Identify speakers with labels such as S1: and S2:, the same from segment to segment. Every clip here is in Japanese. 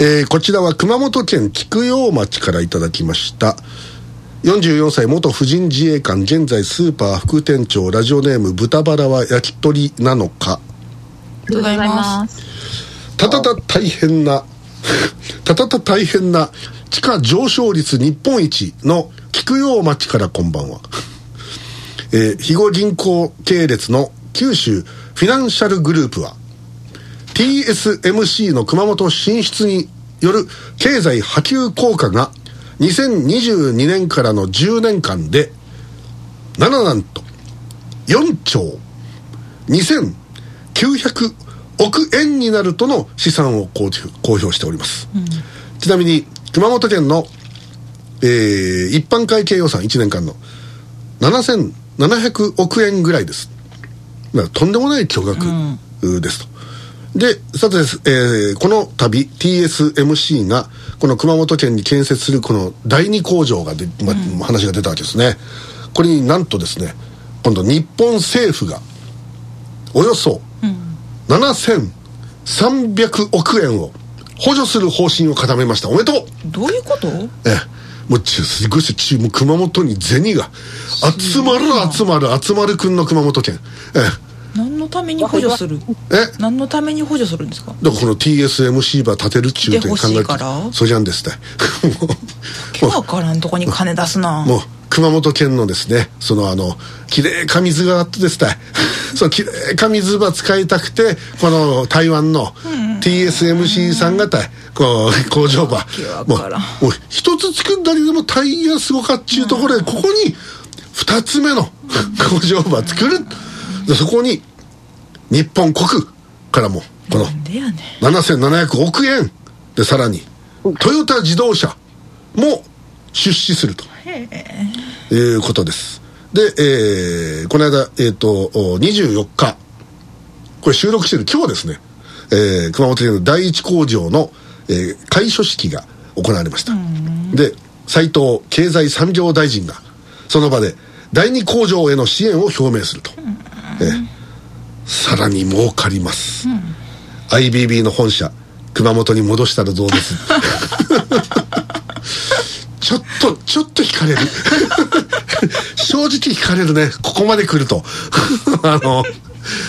S1: えー、こちらは熊本県菊陽町からいただきました。44歳元婦人自衛官現在スーパー副店長ラジオネーム豚バラは焼き鳥なのか。
S2: ありがとうございます。
S1: たたた大変な たたた大変な地価上昇率日本一の菊陽町からこんばんは、えー、肥後銀行系列の九州フィナンシャルグループは TSMC の熊本進出による経済波及効果が2022年からの10年間で7なんと4兆2900億円になるとの試算を公表しております、うん、ちなみに熊本県の、えー、一般会計予算1年間の7700億円ぐらいです。とんでもない巨額ですと、で、さて、えー、この度 TSMC がこの熊本県に建設するこの第二工場がで、ま、うん、話が出たわけですね。これになんとですね、今度日本政府がおよそ7300億円を補助する方針を固めました。おめでとう。
S2: どういうこと？
S1: えもうすごいですよ、熊本に銭が集まる集まる集まるくんの熊本県。ええ。
S2: 何のために補助する？え？何のために補助するんですか？
S1: だからこの TSMC ば立てるっちゅうて考えてそうじゃんですって。
S2: もう分からんとこに金出すな。
S1: もう熊本県のですねそのあのきれいか水があってですねそのきれいか水ば使いたくてこの台湾の TSMC さんがたいこう工場ばもうもう一つ作ったりでも大変すごかっちゅうところでここに二つ目の工場ば作る。そこに日本国からもこの7700億円。でさらにトヨタ自動車も出資すると。いうことです。で、えー、この間、えーと、24日。これ収録してる今日ですね、えー、熊本県の第一工場の、えー、開所式が行われました。で斉藤経済産業大臣がその場で第二工場への支援を表明すると、えーさらに儲かります、うん、IBB の本社熊本に戻したらどうです？ちょっとちょっと引かれる。正直引かれるね。ここまで来ると。あの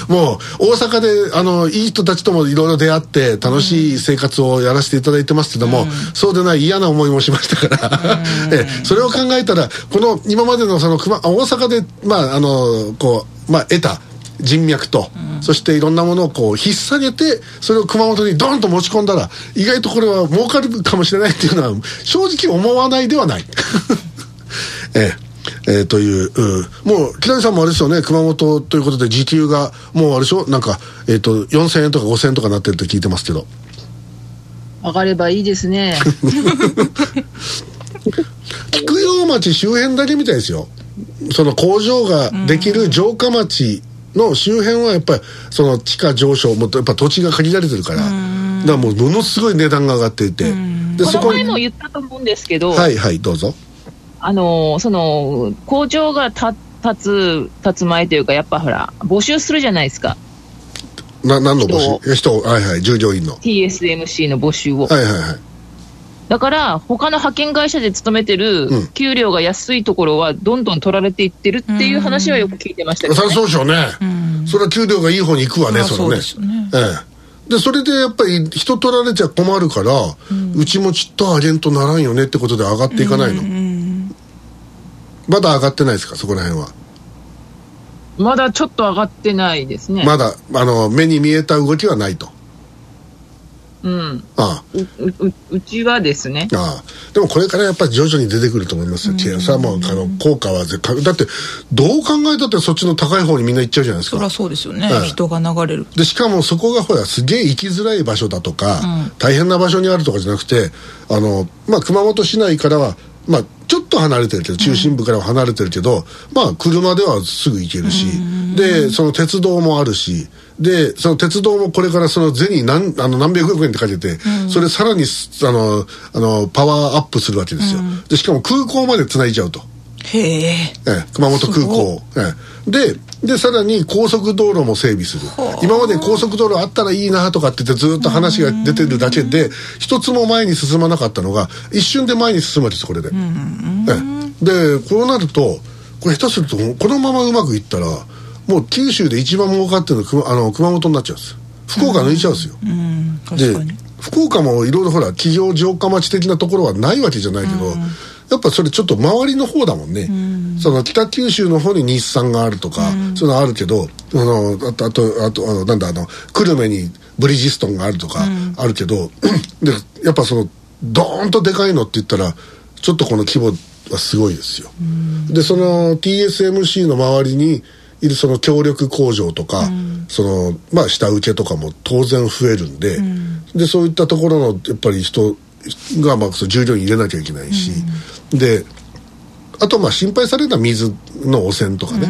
S1: もう大阪であのいい人たちともいろいろ出会って楽しい生活をやらせていただいてますけども、うん、そうでない嫌な思いもしましたから。えそれを考えたらこの今までのその大阪でまああのこうまあ得た人脈と、うん、そしていろんなものをこう引っ提げてそれを熊本にドンと持ち込んだら意外とこれは儲かるかもしれないっていうのは正直思わないではない。ええ。えー、という、うん、もう木谷さんもあれですよね熊本ということで時給がもうあれでしょ？なんか、えーと、4000円とか5000円とかなってるって聞いてますけど。
S3: 上がればいいですね。
S1: 菊陽町周辺だけみたいですよ。その工場ができる城下町の周辺はやっぱりその地価上昇もやっぱ土地が限られてるからだからもうものすごい値段が上がっていて
S3: でそこ前も言ったと思うんですけど
S1: はいはいどうぞ。
S3: あのその工場が立つ立つ前というかやっぱほら募集するじゃないですか。
S1: な何の募集？人はいはい従業員の。
S3: TSMC の募集を。
S1: はいはいはい
S3: だから他の派遣会社で勤めてる給料が安いところはどんどん取られていってるっていう話はよく聞いてましたけど、
S1: ね、そうでしょうね、うん、それは給料がいい方に行くわね、それね。そね、ええ、でそれでやっぱり人取られちゃ困るから、うん、うちもちっと上げんとならんよねってことで上がっていかないの、うん、まだ上がってないですか？そこら辺は。
S3: まだちょっと上がってないですね。
S1: まだあの目に見えた動きはないと
S3: うん、ああ。ううちはですね。
S1: ああ。でもこれからやっぱり徐々に出てくると思いますよ、うん、それはもうあの効果は絶対だってどう考えたってそっちの高い方にみんな行っちゃうじゃないですか。
S2: そりゃそうですよね、人が流れる。
S1: でしかもそこがほらすげえ行きづらい場所だとか、うん、大変な場所にあるとかじゃなくてあの、まあ、熊本市内からはまあちょっと離れてるけど中心部からは離れてるけど、まあ車ではすぐ行けるし、でその鉄道もあるしでその鉄道もこれからその銭何あの何百億円って書いてそれさらにあのあのパワーアップするわけですよ、うん、でしかも空港までつないじゃうと。
S2: へえ。
S1: 熊本空港ええででさらに高速道路も整備する。今まで高速道路あったらいいなとかって言ってずっと話が出てるだけで一つも前に進まなかったのが一瞬で前に進むわけですこれで、でこうなるとこれ下手するとこのままうまくいったらもう九州で一番儲かってるのあの熊本になっちゃうんです。福岡抜いちゃうんですよ、で福岡もいろいろほら企業城下町的なところはないわけじゃないけど、やっぱそれちょっと周りの方だもんね、その北九州の方に日産があるとか、そういうのあるけどあのあとあとあとあのなんだあの久留米にブリヂストンがあるとかあるけど、でやっぱそのドーンとでかいのって言ったらちょっとこの規模はすごいですよ、でその TSMC の周りにいるその協力工場とか、うん、そのまあ下請けとかも当然増えるんで、うん、でそういったところのやっぱり人がまあ従業員入れなきゃいけないし、うん、であとまあ心配されるのは水の汚染とかね、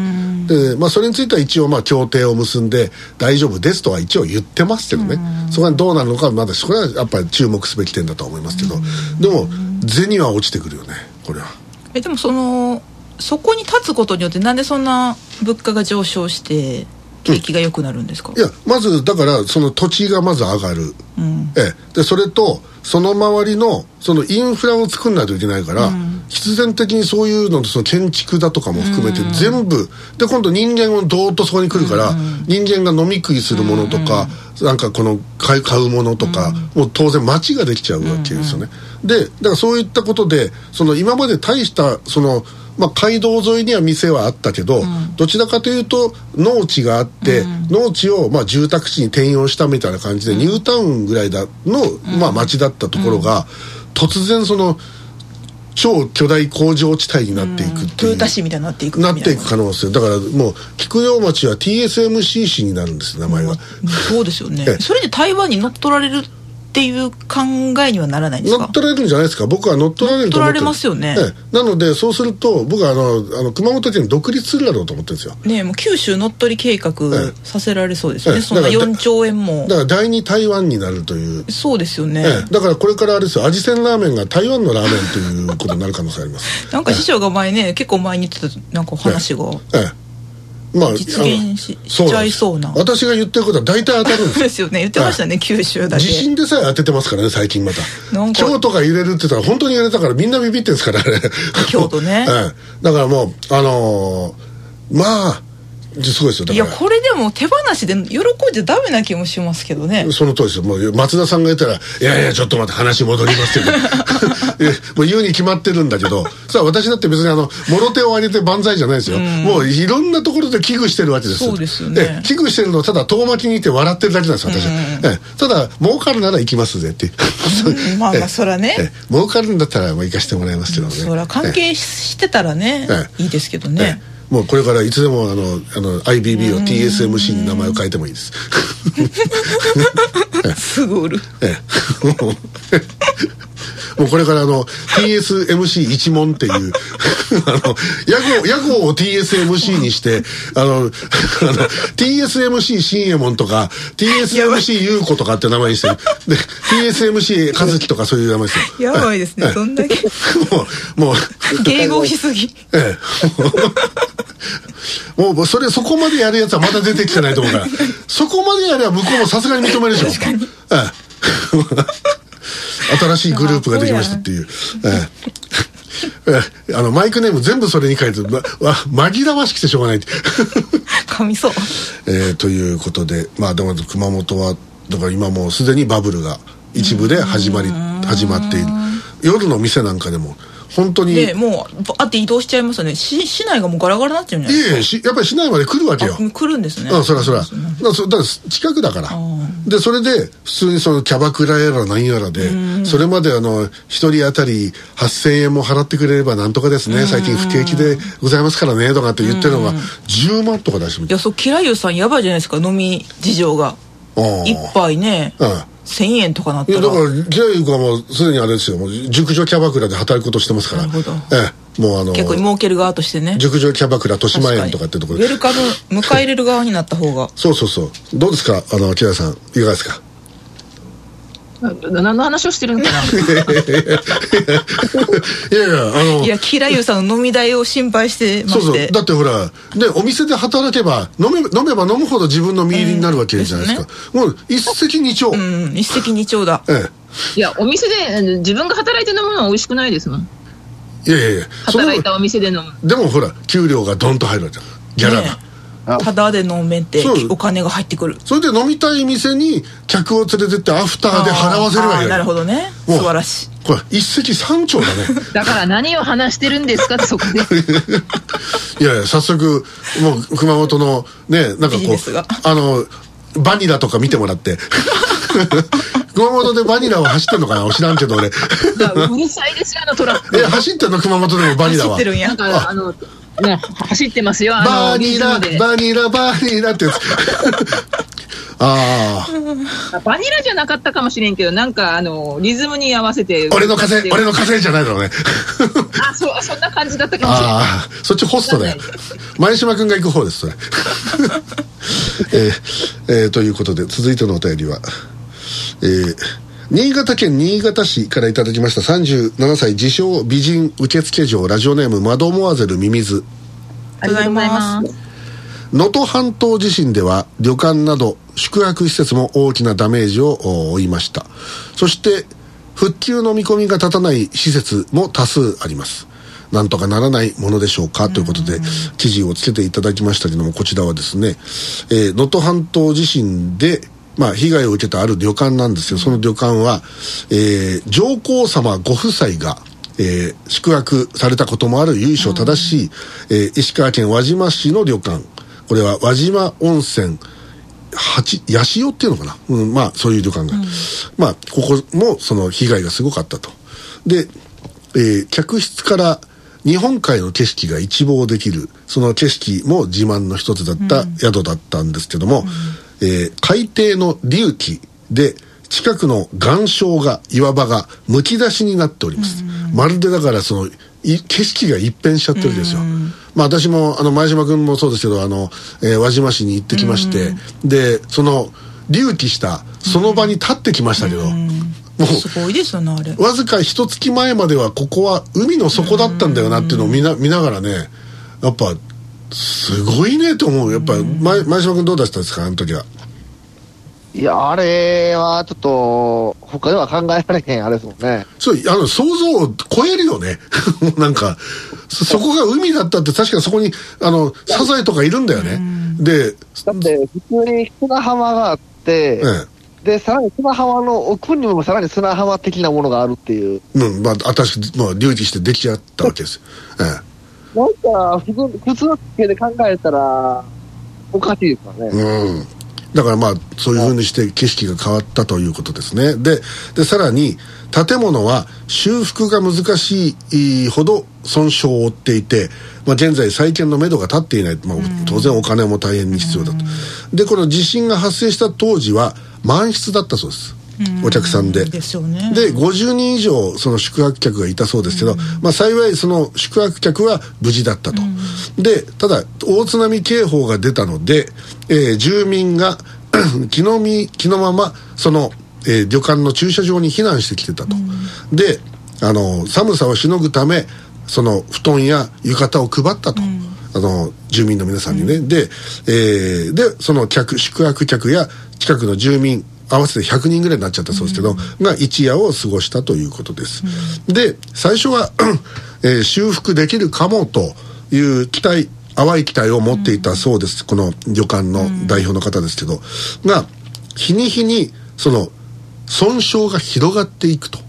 S1: でまあ、それについては一応まあ協定を結んで大丈夫ですとは一応言ってますけどね、そこはどうなるのかまだそれはやっぱり注目すべき点だと思いますけど、でも銭は落ちてくるよねこれは。
S2: えでもそのそこに立つことによってなんでそんな物価が上昇して景気が良くなるんですか、
S1: いやまずだからその土地がまず上がる、うん、えでそれとその周りのそのインフラを作んないといけないから、うん、必然的にそういうのその建築だとかも含めて全部、うん、で今度人間をどーっとそこに来るから、人間が飲み食いするものとか、なんかこの買うものとか、もう当然街ができちゃうわけですよね、でだからそういったことでその今まで大したそのまあ、街道沿いには店はあったけど、うん、どちらかというと農地があって、うん、農地をまあ住宅地に転用したみたいな感じで、ニュータウンぐらいだの、まあ、町だったところが、突然その超巨大工場地帯になっていくっていう、
S2: 豊田市みたいになっていく
S1: な。っていく可能性。だからもう菊陽町は TSMC 市になるんです名前が、
S2: そうですよね。それで台湾に乗っ取られるっていう考えにはならないんですか？
S1: 乗っ取られるんじゃないですか？僕は乗っ取られると思って
S2: 乗っ取られますよね、
S1: なのでそうすると僕はあのあの熊本県独立するだろうと思ってるんですよ。
S2: ねもう九州乗っ取り計画させられそうですよね、そんな4兆円も。
S1: だから第二台湾になるという。
S2: そうですよね、
S1: だからこれからあれですよ。味仙ラーメンが台湾のラーメンということになる可能性あります。
S2: なんか師匠が前ね、結構前に言ってたなんか話が。ええまあ、実現ししちゃいそうな。
S1: 私が言ってることは大体当たるんです。
S2: ですよね。言ってましたね、九州だ
S1: け地震でさえ当ててますからね最近また。京都が揺れるって言ったら本当に揺れたからみんなビビってんですからね
S2: 京都ね、
S1: だからもうあのー、まあすごいですよ。
S2: いやこれでも手放しで喜んじゃダメな気もしますけどね。
S1: その通りですよ。もう松田さんが言ったら「いやいやちょっと待って話戻りますけど もう言うに決まってるんだけど。さあ私だって別にあのもろ手を挙げて万歳じゃないですよ、うん、もういろんなところで危惧してるわけです。
S2: そうですよね。
S1: 危惧してるのをただ遠巻きにいて笑ってるだけなんです私は、うん、ただ儲かるなら行きますぜって。
S2: うん、まあまあ そらね。
S1: 儲かるんだったらもう行かしてもらいますけどね。
S2: そら関係してたらねいいですけどね
S1: もうこれからいつでもあのあの IBB を TSMC に名前を変えてもいいです。
S2: すぐ売るえ
S1: え もうこれからあの TSMC 一問っていう あの屋号屋号を TSMC にしてあのあの TSMC 新右衛門とか TSMC 優子とかって名前にしてで TSMC 和樹とかそういう名前です
S2: よ。やばいですね。どんだけ
S1: もうもう。
S2: 迎合しすぎ。え
S1: え。もうそれそこまでやるやつはまだ出てきてないと思うから。そこまでやれば向こうもさすがに認めるでしょ。確かに。ええ新しいグループができましたっていう。えあのマイクネーム全部それに書いて、ま、紛らわしくてしょうがない
S2: 噛みそう、
S1: えー、ということで。まあでも熊本はだから今もうすでにバブルが一部で始まり始まっている。夜の店なんかでも本当に
S2: でもうあって移動しちゃいますよね。市市内がもうガラガラになっちゃうんじゃないです
S1: か？いえやっぱり市内まで来るわけよ。
S2: 来るんですね。
S1: うんそりゃそりゃだから近くだからでそれで普通にそのキャバクラやら何やらでそれまであの一人当たり8000円も払ってくれればなんとかですね最近不景気でございますからねとかって言ってるのが10万とか出してみ
S2: ていやそうキラユさんやばいじゃないですか飲み事情が。一杯ね、うん。1000円とかなったら。いや
S1: だからジェイクはもうすでにあれですよもう熟女キャバクラで働くことしてますから。なるほど、ええ、もうあの
S2: 結構儲ける側としてね。
S1: 熟女キャバクラ豊島園とかってところ。
S2: でウェルカム迎え入れる側になった方が。
S1: そうそうそう。どうですか？あの木田さん。いかがですか？
S3: 何の話をしてるのかな？
S1: いやいやあの
S2: いやキラユさんの飲み代を心配してま
S1: そう
S2: して。
S1: そうだってほらねお店で働けば飲め飲めば飲むほど自分の身入りになるわけじゃないですか、もう一石二鳥、
S2: うん一石二鳥だ。
S1: え。
S3: いや、お店で、自分が働いて飲むのは美味しくないですもん。
S1: えいやいやいや
S3: 働いたお店で飲む。
S1: でもほら給料がドンと入るわけじゃん。ギャラが、
S2: ねただで飲めてお金が入ってくる。
S1: それで飲みたい店に客を連れてってアフターで払わせればいいわけ
S2: なるほどね。素晴らしい。
S1: これ一石三鳥だね。
S3: だから何を話してるんですかってそこで。
S1: いやいや早速もう熊本のねなんかこうあのバニラとか見てもらって 熊本でバニラは走ってんのかな？知らんけど俺。
S3: うるさいですよ、あのトラック。
S1: え走ってんの熊本でもバニラは？
S2: 走ってるんや
S3: なんか、あの、ね、走ってますよ、あの、
S1: バニラ。バニラバニラってやつ。ああ
S3: バニラじゃなかったかもしれんけど、なんか、あの、リズムに合わせて。
S1: 俺の風俺の風じゃないだろうね。
S3: あ、そう、そんな感じだったかもしれない。
S1: ああそっちホストだよ。前島君が行く方ですそれ。えーえーということで続いてのお便りはえー新潟県新潟市からいただきました37歳自称美人受付嬢ラジオネームマドモアゼルミミズ。
S3: ありがとうございます。
S1: 能登半島地震では旅館など宿泊施設も大きなダメージを負いました。そして復旧の見込みが立たない施設も多数あります。なんとかならないものでしょうか？ということで記事をつけていただきましたけどもこちらはですねえー能登、半島地震でまあ、被害を受けたある旅館なんですよ。その旅館は、えー上皇様ご夫妻がえー宿泊されたこともある由緒正しい、えー石川県輪島市の旅館。これは輪島温泉八八潮っていうのかな、うん、まあそういう旅館が、まあここもその被害がすごかったと。で、えー客室から日本海の景色が一望できる。その景色も自慢の一つだった宿だったんですけども、えー海底の隆起で近くの岩礁が岩場がむき出しになっております、まるでだからそのい景色が一変しちゃってるんですよ、まあ私もあの前島君もそうですけどあの、えー輪島市に行ってきまして、でその隆起したその場に立ってきましたけど、もう
S2: すごいですよねあれ。
S1: わずか一月前まではここは海の底だったんだよなっていうのを見な見ながらねやっぱすごいねと思う。やっぱ前前島君どうだったんですか？あの時は。い
S4: や、あれはちょっと、他では考えられへんあれですもんね。
S1: そうあの想像を超えるよね。なんかそそこが海だったって確かにそこにあのサザエとかいるんだよね。で、
S4: だって、普通に砂浜があって、
S1: ええ。
S4: で、さらに砂浜の奥にもさらに砂浜的なものがあるっていう。
S1: うん、まあ、新しく、まあ、隆起して出来上がったわけです。え
S4: なんか、普通普通の地形で考えたら、おかしいですか。ね。
S1: うん。だからまあ、そういうふうにして景色が変わったということですね。で、で、さらに、建物は修復が難しいほど損傷を負っていて、まあ、現在再建のめどが立っていない。まあ、当然お金も大変に必要だと。で、この地震が発生した当時は満室だったそうです。お客さんで。
S2: でね。
S1: で50人以上その宿泊客がいたそうですけど、まあ、幸いその宿泊客は無事だったと、でただ大津波警報が出たので、えー住民が 気のみ気のままその、えー旅館の駐車場に避難してきてたと、であの寒さをしのぐためその布団や浴衣を配ったと、あの住民の皆さんにね、で,、えーでその客宿泊客や近くの住民合わせて100人ぐらいになっちゃったそうですけど、が一夜を過ごしたということです、で最初は、えー修復できるかもという期待淡い期待を持っていたそうです、この旅館の代表の方ですけど、が日に日にその損傷が広がっていくと。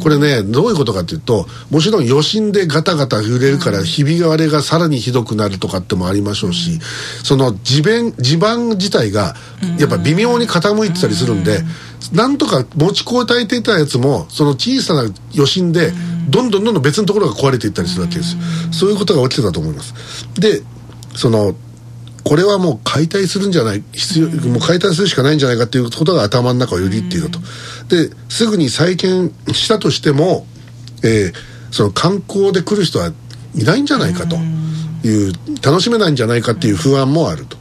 S1: これねどういうことかというともちろん余震でガタガタ揺れるからひび割れがさらにひどくなるとかってもありましょうし、その地盤地盤自体がやっぱ微妙に傾いてたりするんで、なんとか持ちこたえていたやつもその小さな余震でどんどんどんどん別のところが壊れていったりするわけです、そういうことが起きてたと思います。でそのこれはもう解体するんじゃない必要、もう解体するしかないんじゃないかっていうことが頭の中をよぎっていると、ですぐに再建したとしても、えーその観光で来る人はいないんじゃないかという楽しめないんじゃないかっていう不安もあると。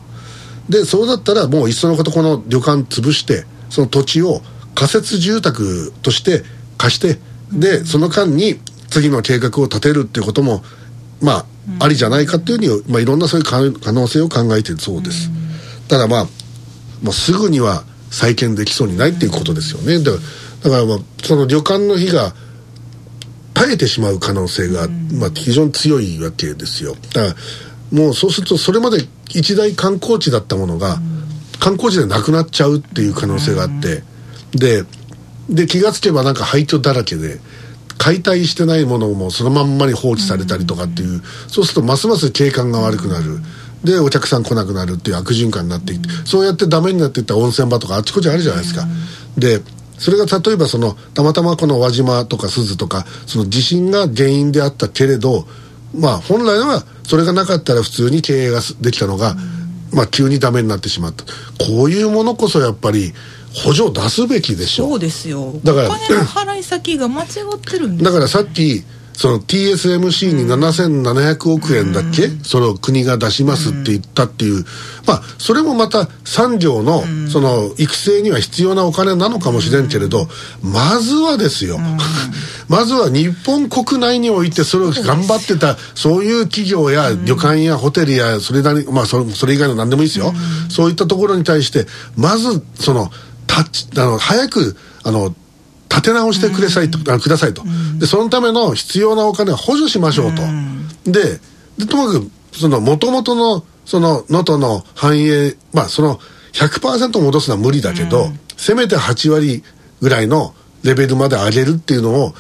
S1: でそうだったらもういっそのことこの旅館潰してその土地を仮設住宅として貸してでその間に次の計画を立てるっていうこともまあ、ありじゃないかっていうふうに、まあ、いろんなそういう可可能性を考えているそうです、ただまあもうすぐには再建できそうにないっていうことですよね。だからだからまあその旅館の火が耐えてしまう可能性が、まあ、非常に強いわけですよ。だからもうそうするとそれまで一大観光地だったものが、観光地でなくなっちゃうっていう可能性があって、でで気がつけばなんか廃墟だらけで解体してないものもそのまんまに放置されたりとかっていう、そうするとますます景観が悪くなる。でお客さん来なくなるっていう悪循環になっていって、そうやってダメになっていった温泉場とかあっちこっちあるじゃないですか、でそれが例えばそのたまたまこの輪島とか鈴とかその地震が原因であったけれどまあ本来はそれがなかったら普通に経営ができたのが、まあ急にダメになってしまった。こういうものこそやっぱり補助を出すべきでしょ。
S2: そうですよ。
S1: だから
S2: お金の払い先が間違ってるんです。
S1: だからさっきその TSMC に7700億円だっけ、それを国が出しますって言ったっていう、まあそれもまた産業のその育成には必要なお金なのかもしれんけれど、まずはですよ、まずは日本国内においてそれを頑張ってたそういう企業や旅館やホテルやそれなりまあそれそれ以外の何でもいいですよ、そういったところに対してまずそのあの早くあの立て直してくださいと,、あくださいと、でそのための必要なお金は補助しましょうと、ででともかくその元々のその能登の繁栄まあその100%戻すのは無理だけど、せめて8割ぐらいのレベルまで上げるっていうのを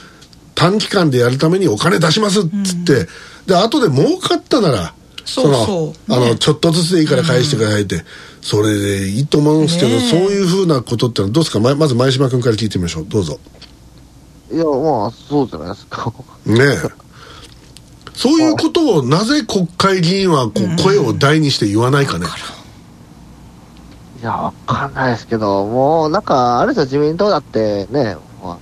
S1: 短期間でやるためにお金出しますっつって、で後で儲かったなら
S2: そうそう。
S1: のあ
S2: ね
S1: のちょっとずつでいいから返してくださいって、それでいいと思うんですけど、
S2: ねえ。
S1: そういうふうなことってのはどうですか？ままず前島君から聞いてみましょう。どうぞ。
S4: いや、まあ、そうじゃないですか。
S1: ねえ。そういうことをなぜ国会議員はこう声を大にして言わないかね、
S4: いや、わかんないですけど、もう、なんか、あれですよ、自民党だってね、まあ、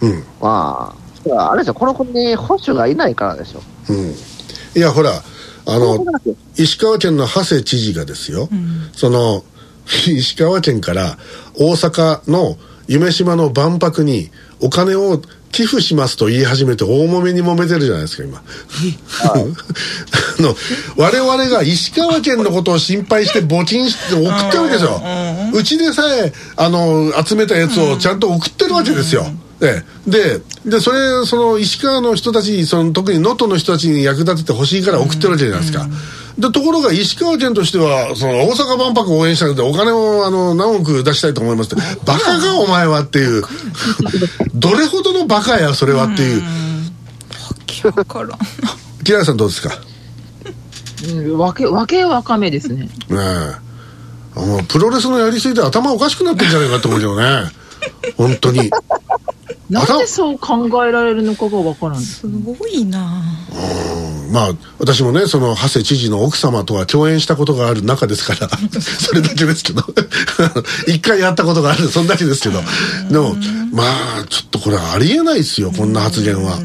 S1: うん。
S4: まあ、あれですよ、この国に保守がいないからでしょ。
S1: うん。いやほらあの石川県の長谷知事がですよ、その 石川県から大阪の夢島の万博にお金を寄付しますと言い始めて大揉めに揉めてるじゃないですか今。あの我々が石川県のことを心配して募金して送ってるわけですよ。うちでさえあの集めたやつをちゃんと送ってるわけですよ、ええ。ででそれその石川の人たちにその特に能登の人たちに役立ててほしいから送ってるわけじゃないですか、でところが石川県としてはその大阪万博を応援したのでお金をあの何億出したいと思いますって。バカかお前はっていう。どれほどのバカやそれはっていう。
S2: わからん。
S1: 木原さんどうですか？ね
S3: うんわけ、わけわかめですね。
S1: え。あのプロレスのやりすぎて頭おかしくなってんじゃないかと思うけどね。本当に
S3: なんでそう考えられるのかがわからん。
S2: すごいな。
S1: まあ私もねその長谷知事の奥様とは共演したことがある中ですから それだけですけど。一回やったことがあるそんだけですけど。でもまあちょっとこれありえないですよこんな発言は。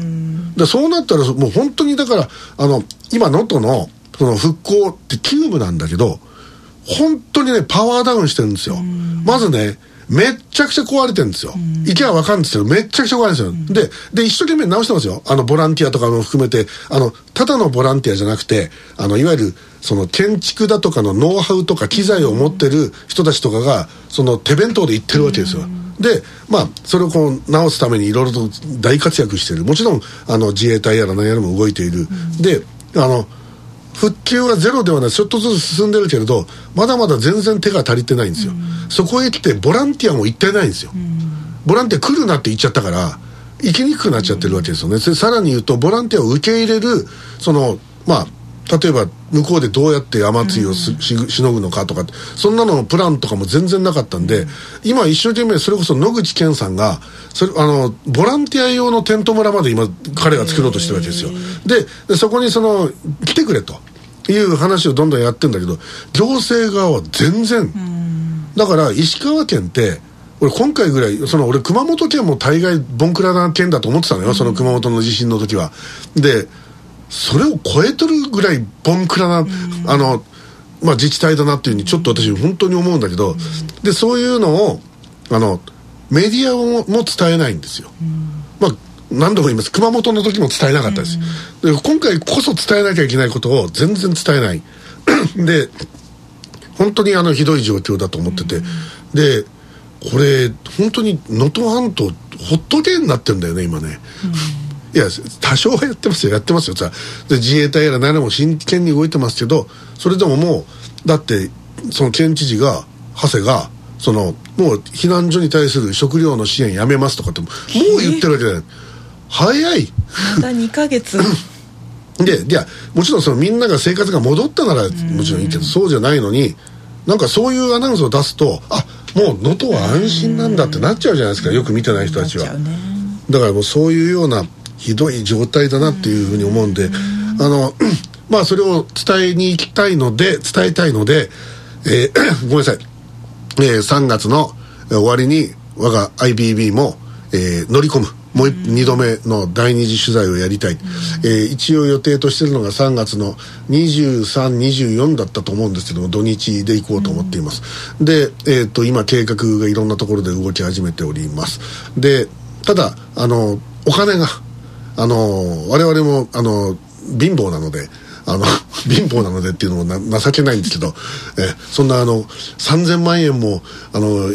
S1: でそうなったらもう本当にだからあの今能登のその復興って急務なんだけど本当にねパワーダウンしてるんですよ。まずねめっちゃくちゃ壊れてるんですよ。行けばわかるんですけど、めっちゃくちゃ壊れてるんですよ。で、で、一生懸命直してますよ。あの、ボランティアとかも含めて、あの、ただのボランティアじゃなくて、あの、いわゆる、その、建築だとかのノウハウとか機材を持ってる人たちとかが、その、手弁当で行ってるわけですよ。で、まあ、それをこう、直すためにいろいろと大活躍してる。もちろん、あの、自衛隊やら何やらも動いている。で、あの、復旧はゼロではない。ちょっとずつ進んでるけれどまだまだ全然手が足りてないんですよ、そこへ来てボランティアも行ってないんですよ、ボランティア来るなって言っちゃったから行きにくくなっちゃってるわけですよね、でさらに言うとボランティアを受け入れるそのまあ例えば向こうでどうやって雨露をす、ししのぐのかとかそんなののプランとかも全然なかったんで、今一生懸命それこそ野口健さんがそれあのボランティア用のテント村まで今彼が作ろうとしてるわけですよ。ででそこにその来てくれと。いう話をどんどんやってんだけど行政側は全然。だから石川県って俺今回ぐらいその俺熊本県も大概ボンクラな県だと思ってたのよ、その熊本の地震の時は。でそれを超えとるぐらいボンクラな、あのまあ自治体だなっていうふうにちょっと私本当に思うんだけど、でそういうのをあのメディアもも伝えないんですよ、まあ何度も言います。熊本の時も伝えなかったです、で今回こそ伝えなきゃいけないことを全然伝えない。で本当にあのひどい状況だと思ってて、でこれ本当に能登半島ほっとけになってるんだよね今ね、いや多少はやってますよやってますよ。さで自衛隊やら何らも真剣に動いてますけどそれでももうだってその県知事が長谷がそのもう避難所に対する食料の支援やめますとかってもう言ってるわけじゃない。早い。
S2: まだ2ヶ月。
S1: でいやもちろんそのみんなが生活が戻ったならもちろんいいけどそうじゃないのになんかそういうアナウンスを出すとあもう能登は安心なんだってなっちゃうじゃないですかよく見てない人たちは。
S2: ね。
S1: だからもうそういうようなひどい状態だなっていうふうに思うんであの まあそれを伝えに行きたいので伝えたいので、えー ごめんなさい、えー3月のえー終わりに我が IBB も、えー乗り込む。もう2度目の第二次取材をやりたい、えー一応予定としてるのが3月の2324だったと思うんですけども土日で行こうと思っています、で、えー、と今計画がいろんなところで動き始めております。でただあのお金があの我々もあの貧乏なのであの 貧乏なのでっていうのも情けないんですけど、えそんなあの3000万円もあの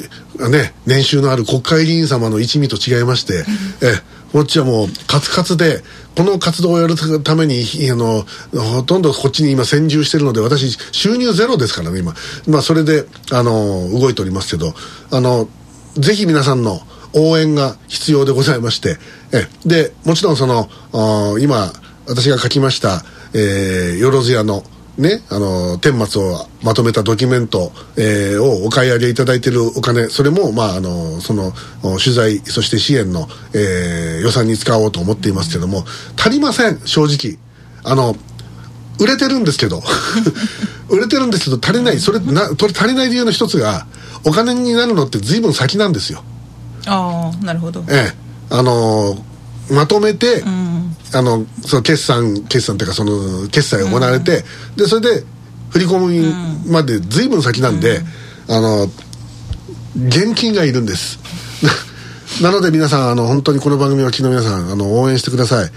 S1: ね年収のある国会議員様の一味と違いまして、えこっちはもうカツカツでこの活動をやるためにあのほとんどこっちに今先住してるので私収入ゼロですからね今。まあそれであの動いておりますけどあのぜひ皆さんの応援が必要でございましてえでもちろんその今私が書きました、えー、よろずやのね、あの顛末をまとめたドキュメント、えーをお買い上げいただいているお金それも、まあ、あのその取材そして支援の、えー予算に使おうと思っていますけども足りません正直。あの売れてるんですけど。売れてるんですけど足りない。それなそれ足りない理由の一つがお金になるのって随分先なんですよ。
S2: ああなるほど。
S1: ええ。あのまとめて、
S2: うん。
S1: あのその決算決算っていうかその決済が行われて、でそれで振り込みまで随分先なんで、あの現金がいるんです。なので皆さんあの本当にこの番組をお聞きの皆さんあの応援してください、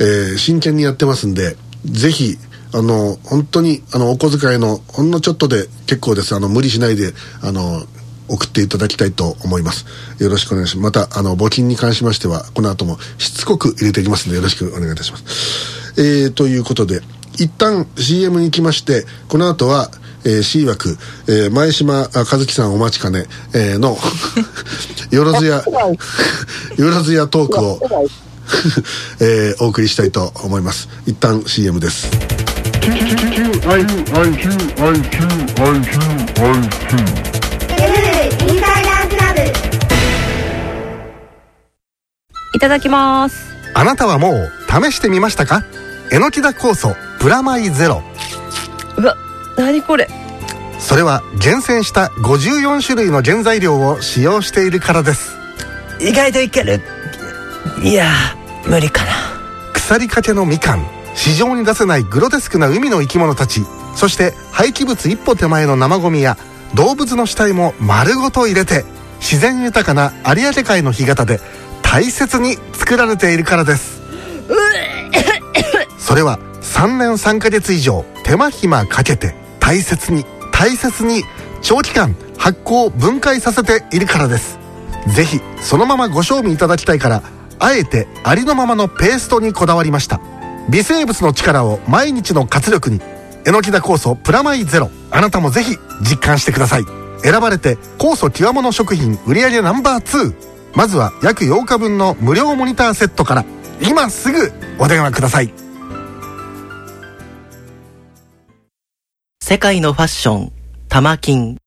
S1: えー真剣にやってますんでぜひあの本当にあのお小遣いのほんのちょっとで結構です。あの無理しないであの送っていただきたいと思います。よろしくお願いします。またあの募金に関しましてはこの後もしつこく入れていきますのでよろしくお願いいたします。えー、ということで一旦 CM に行きましてこの後はえー、C 枠、えー前島あ和樹さんお待ちかね、えーの よろずや よろずやトークを、えーお送りしたいと思います。一旦 CM です
S5: ただきます。
S6: あなたはもう試してみましたか？えのきだ酵素プラマイゼロ。
S5: うわ何これ？
S6: それは厳選した54種類の原材料を使用しているからです。
S5: 意外といける。いやー無理かな。
S6: 腐りかけのみかん市場に出せないグロテスクな海の生き物たちそして廃棄物一歩手前の生ゴミや動物の死体も丸ごと入れて自然豊かな有明海の干潟で大切に作られているからです。それは3年3ヶ月以上手間暇かけて大切に大切に長期間発酵分解させているからです。ぜひそのままご賞味いただきたいからあえてありのままのペーストにこだわりました。微生物の力を毎日の活力にえのきだ酵素プラマイゼロ。あなたもぜひ実感してください。選ばれて酵素極物食品売上ナンバー2まずは約8日分の無料モニターセットから今すぐお電話ください
S7: 世界のファッション、玉金。